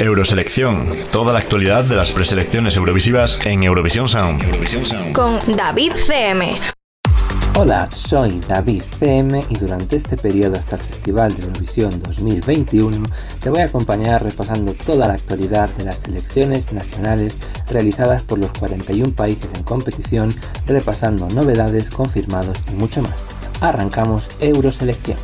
Euroselección, toda la actualidad de las preselecciones eurovisivas en Eurovisión Sound. Con David CM. Hola, soy David CM y durante este periodo hasta el Festival de Eurovisión 2021 te voy a acompañar repasando toda la actualidad de las selecciones nacionales realizadas por los 41 países en competición, repasando novedades, confirmados y mucho más. Arrancamos Euroselección.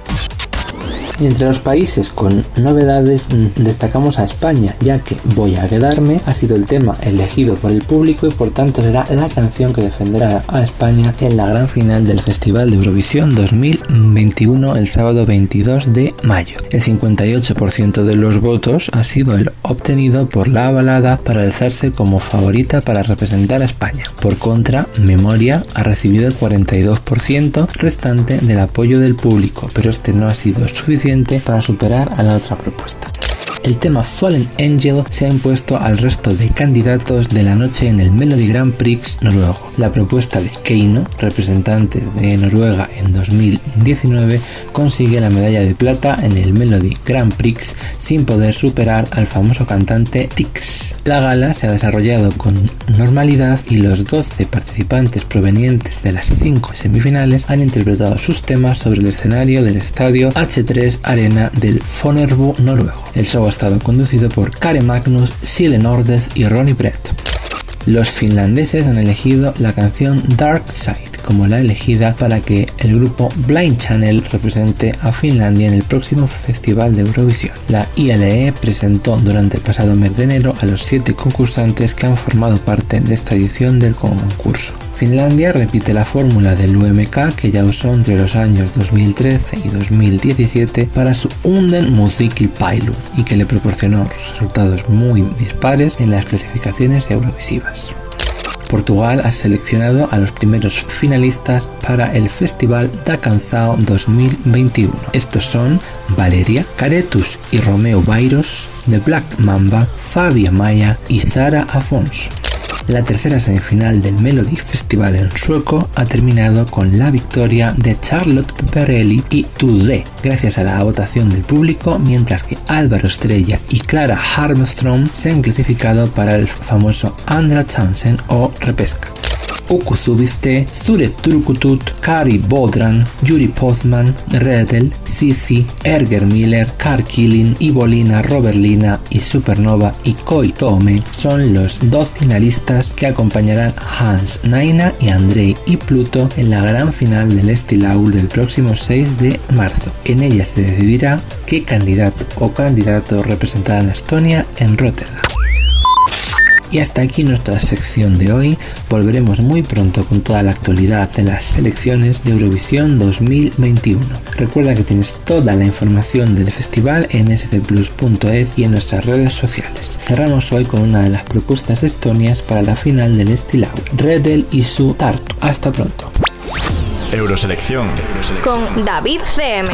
Entre los países con novedades destacamos a España, ya que Voy a quedarme ha sido el tema elegido por el público y por tanto será la canción que defenderá a España en la gran final del Festival de Eurovisión 2021 el sábado 22 de mayo. El 58% de los votos ha sido el obtenido por la balada para alzarse como favorita para representar a España. Por contra, Memoria ha recibido el 42% restante del apoyo del público, pero este no ha sido suficiente para superar a la otra propuesta el tema Fallen Angel se ha impuesto al resto de candidatos de la noche en el Melody Grand Prix noruego. La propuesta de Keino, representante de Noruega en 2019, consigue la medalla de plata en el Melody Grand Prix sin poder superar al famoso cantante Tix. La gala se ha desarrollado con normalidad y los 12 participantes provenientes de las 5 semifinales han interpretado sus temas sobre el escenario del estadio H3 Arena del Fonerbu noruego. El show estado conducido por Kare Magnus, Sile Nordes y Ronnie Brett. Los finlandeses han elegido la canción Dark Side como la elegida para que el grupo Blind Channel represente a Finlandia en el próximo Festival de Eurovisión. La ILE presentó durante el pasado mes de enero a los siete concursantes que han formado parte de esta edición del concurso. Finlandia repite la fórmula del UMK que ya usó entre los años 2013 y 2017 para su Unden Musikilpailu y que le proporcionó resultados muy dispares en las clasificaciones eurovisivas. Portugal ha seleccionado a los primeros finalistas para el Festival da Canção 2021. Estos son Valeria Caretus y Romeo Bairos, The Black Mamba, Fabia Maya y Sara Afonso. La tercera semifinal del Melody Festival en sueco ha terminado con la victoria de Charlotte Perelli y Tuze, gracias a la votación del público, mientras que Álvaro Estrella y Clara Harmström se han clasificado para el famoso Andra Chansen o repesca. Ukusubiste, Sure Turkutut, Kari Bodran, Yuri Postman, Redel, Sisi, Erger Miller, Kar Killing, Ibolina, Roberlina y Supernova y Koi Tome son los dos finalistas que acompañarán a Hans, Naina y Andrei y Pluto en la gran final del Estilaul del próximo 6 de marzo. En ella se decidirá qué candidato o candidato representará a Estonia en Rotterdam. Y hasta aquí nuestra sección de hoy. Volveremos muy pronto con toda la actualidad de las selecciones de Eurovisión 2021. Recuerda que tienes toda la información del festival en scplus.es y en nuestras redes sociales. Cerramos hoy con una de las propuestas estonias para la final del Estilau, Redel y su Tartu. Hasta pronto. Euroselección. Con David CM.